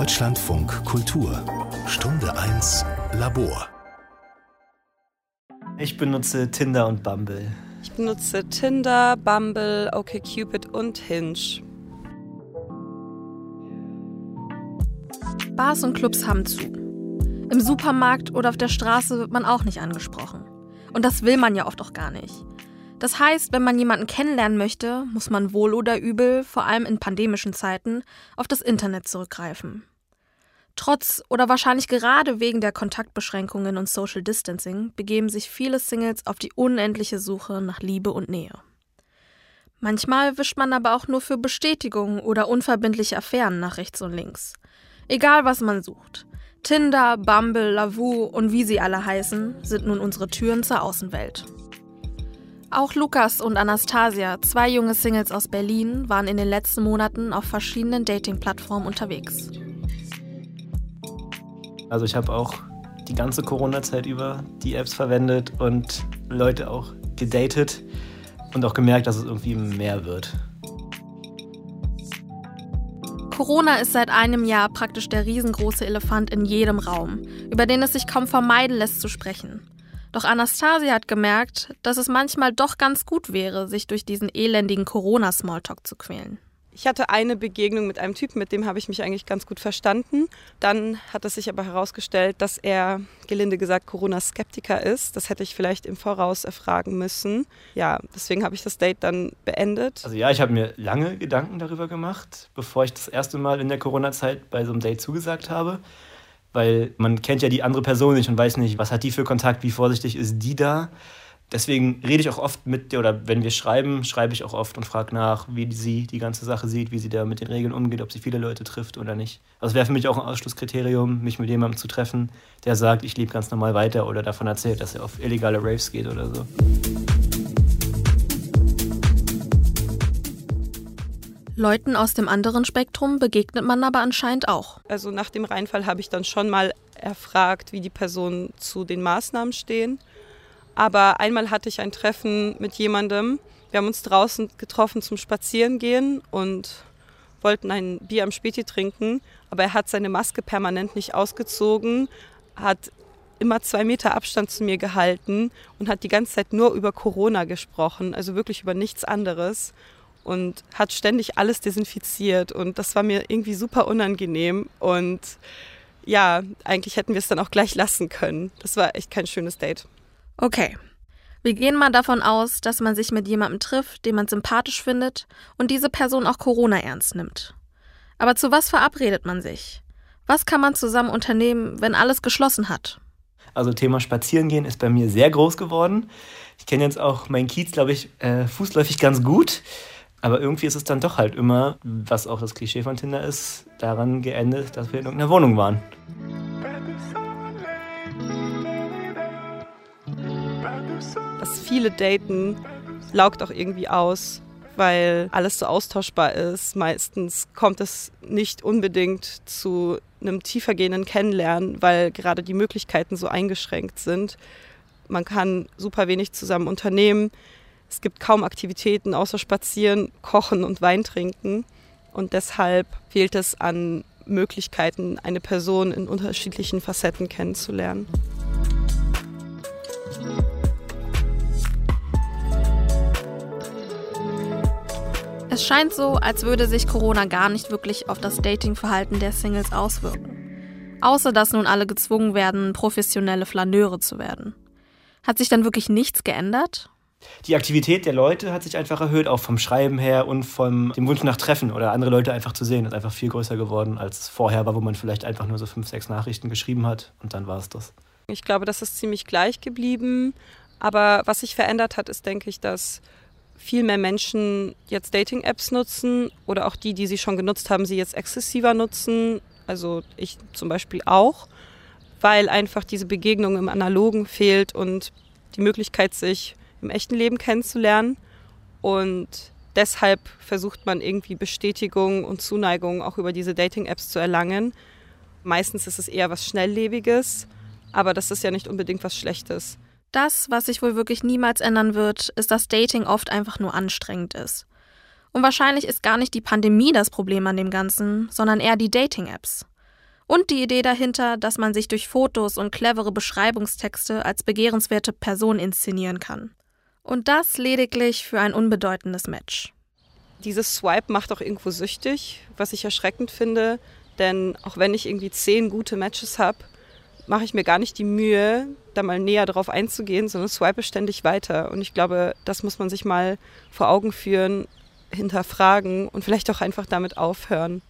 Deutschlandfunk Kultur Stunde 1 Labor Ich benutze Tinder und Bumble. Ich benutze Tinder, Bumble, OkCupid und Hinge. Bars und Clubs haben zu. Im Supermarkt oder auf der Straße wird man auch nicht angesprochen. Und das will man ja oft auch gar nicht. Das heißt, wenn man jemanden kennenlernen möchte, muss man wohl oder übel, vor allem in pandemischen Zeiten, auf das Internet zurückgreifen. Trotz oder wahrscheinlich gerade wegen der Kontaktbeschränkungen und Social Distancing begeben sich viele Singles auf die unendliche Suche nach Liebe und Nähe. Manchmal wischt man aber auch nur für Bestätigung oder unverbindliche Affären nach rechts und links. Egal was man sucht. Tinder, Bumble, Lavu und wie sie alle heißen, sind nun unsere Türen zur Außenwelt. Auch Lukas und Anastasia, zwei junge Singles aus Berlin, waren in den letzten Monaten auf verschiedenen Dating-Plattformen unterwegs. Also ich habe auch die ganze Corona-Zeit über die Apps verwendet und Leute auch gedatet und auch gemerkt, dass es irgendwie mehr wird. Corona ist seit einem Jahr praktisch der riesengroße Elefant in jedem Raum, über den es sich kaum vermeiden lässt zu sprechen. Doch Anastasia hat gemerkt, dass es manchmal doch ganz gut wäre, sich durch diesen elendigen Corona-Smalltalk zu quälen. Ich hatte eine Begegnung mit einem Typen, mit dem habe ich mich eigentlich ganz gut verstanden. Dann hat es sich aber herausgestellt, dass er, gelinde gesagt, Corona-Skeptiker ist. Das hätte ich vielleicht im Voraus erfragen müssen. Ja, deswegen habe ich das Date dann beendet. Also ja, ich habe mir lange Gedanken darüber gemacht, bevor ich das erste Mal in der Corona-Zeit bei so einem Date zugesagt habe weil man kennt ja die andere Person nicht und weiß nicht, was hat die für Kontakt, wie vorsichtig ist die da. Deswegen rede ich auch oft mit dir oder wenn wir schreiben, schreibe ich auch oft und frage nach, wie sie die ganze Sache sieht, wie sie da mit den Regeln umgeht, ob sie viele Leute trifft oder nicht. Also wäre für mich auch ein Ausschlusskriterium, mich mit jemandem zu treffen, der sagt, ich lebe ganz normal weiter oder davon erzählt, dass er auf illegale Raves geht oder so. Leuten aus dem anderen Spektrum begegnet man aber anscheinend auch. Also nach dem Reinfall habe ich dann schon mal erfragt, wie die Personen zu den Maßnahmen stehen. Aber einmal hatte ich ein Treffen mit jemandem. Wir haben uns draußen getroffen zum Spazierengehen und wollten ein Bier am Späti trinken. Aber er hat seine Maske permanent nicht ausgezogen, hat immer zwei Meter Abstand zu mir gehalten und hat die ganze Zeit nur über Corona gesprochen, also wirklich über nichts anderes und hat ständig alles desinfiziert und das war mir irgendwie super unangenehm und ja, eigentlich hätten wir es dann auch gleich lassen können. Das war echt kein schönes Date. Okay. Wir gehen mal davon aus, dass man sich mit jemandem trifft, den man sympathisch findet und diese Person auch Corona ernst nimmt. Aber zu was verabredet man sich? Was kann man zusammen unternehmen, wenn alles geschlossen hat? Also Thema Spazierengehen ist bei mir sehr groß geworden. Ich kenne jetzt auch meinen Kiez, glaube ich, äh, fußläufig ganz gut. Aber irgendwie ist es dann doch halt immer, was auch das Klischee von Tinder ist, daran geendet, dass wir in irgendeiner Wohnung waren. Das viele Daten laugt auch irgendwie aus, weil alles so austauschbar ist. Meistens kommt es nicht unbedingt zu einem tiefergehenden Kennenlernen, weil gerade die Möglichkeiten so eingeschränkt sind. Man kann super wenig zusammen unternehmen. Es gibt kaum Aktivitäten außer Spazieren, Kochen und Wein trinken. Und deshalb fehlt es an Möglichkeiten, eine Person in unterschiedlichen Facetten kennenzulernen. Es scheint so, als würde sich Corona gar nicht wirklich auf das Datingverhalten der Singles auswirken. Außer dass nun alle gezwungen werden, professionelle Flaneure zu werden. Hat sich dann wirklich nichts geändert? Die Aktivität der Leute hat sich einfach erhöht, auch vom Schreiben her und vom dem Wunsch nach Treffen oder andere Leute einfach zu sehen, ist einfach viel größer geworden, als vorher war, wo man vielleicht einfach nur so fünf, sechs Nachrichten geschrieben hat und dann war es das. Ich glaube, das ist ziemlich gleich geblieben. Aber was sich verändert hat, ist, denke ich, dass viel mehr Menschen jetzt Dating-Apps nutzen oder auch die, die sie schon genutzt haben, sie jetzt exzessiver nutzen. Also ich zum Beispiel auch, weil einfach diese Begegnung im Analogen fehlt und die Möglichkeit, sich im echten Leben kennenzulernen. Und deshalb versucht man irgendwie Bestätigung und Zuneigung auch über diese Dating-Apps zu erlangen. Meistens ist es eher was Schnelllebiges, aber das ist ja nicht unbedingt was Schlechtes. Das, was sich wohl wirklich niemals ändern wird, ist, dass Dating oft einfach nur anstrengend ist. Und wahrscheinlich ist gar nicht die Pandemie das Problem an dem Ganzen, sondern eher die Dating-Apps. Und die Idee dahinter, dass man sich durch Fotos und clevere Beschreibungstexte als begehrenswerte Person inszenieren kann. Und das lediglich für ein unbedeutendes Match. Dieses Swipe macht auch irgendwo süchtig, was ich erschreckend finde, denn auch wenn ich irgendwie zehn gute Matches habe, mache ich mir gar nicht die Mühe, da mal näher drauf einzugehen, sondern swipe ständig weiter. Und ich glaube, das muss man sich mal vor Augen führen, hinterfragen und vielleicht auch einfach damit aufhören.